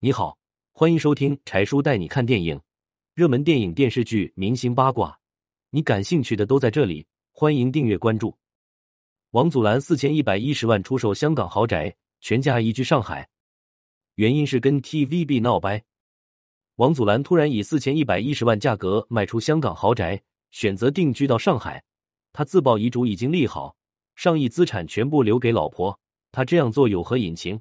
你好，欢迎收听柴叔带你看电影，热门电影、电视剧、明星八卦，你感兴趣的都在这里。欢迎订阅关注。王祖蓝四千一百一十万出售香港豪宅，全家移居上海，原因是跟 TVB 闹掰。王祖蓝突然以四千一百一十万价格卖出香港豪宅，选择定居到上海。他自曝遗嘱已经立好，上亿资产全部留给老婆。他这样做有何隐情？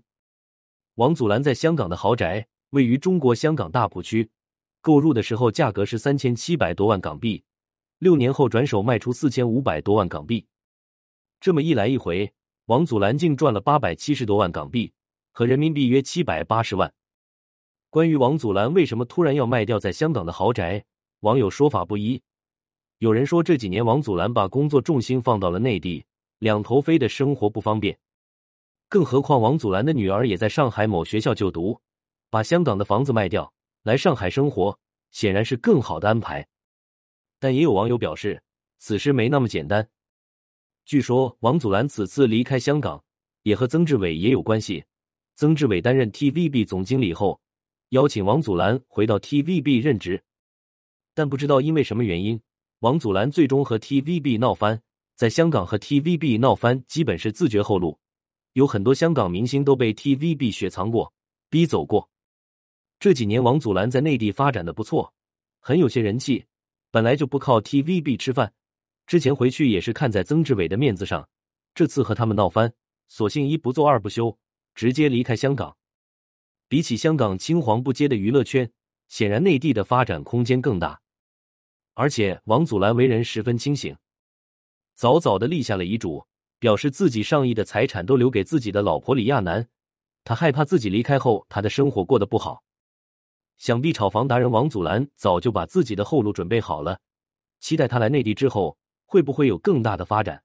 王祖蓝在香港的豪宅位于中国香港大埔区，购入的时候价格是三千七百多万港币，六年后转手卖出四千五百多万港币。这么一来一回，王祖蓝竟赚了八百七十多万港币，和人民币约七百八十万。关于王祖蓝为什么突然要卖掉在香港的豪宅，网友说法不一。有人说这几年王祖蓝把工作重心放到了内地，两头飞的生活不方便。更何况王祖蓝的女儿也在上海某学校就读，把香港的房子卖掉来上海生活，显然是更好的安排。但也有网友表示，此事没那么简单。据说王祖蓝此次离开香港，也和曾志伟也有关系。曾志伟担任 TVB 总经理后，邀请王祖蓝回到 TVB 任职，但不知道因为什么原因，王祖蓝最终和 TVB 闹翻，在香港和 TVB 闹翻基本是自绝后路。有很多香港明星都被 TVB 雪藏过、逼走过。这几年王祖蓝在内地发展的不错，很有些人气。本来就不靠 TVB 吃饭，之前回去也是看在曾志伟的面子上。这次和他们闹翻，索性一不做二不休，直接离开香港。比起香港青黄不接的娱乐圈，显然内地的发展空间更大。而且王祖蓝为人十分清醒，早早的立下了遗嘱。表示自己上亿的财产都留给自己的老婆李亚男，他害怕自己离开后他的生活过得不好。想必炒房达人王祖蓝早就把自己的后路准备好了，期待他来内地之后会不会有更大的发展。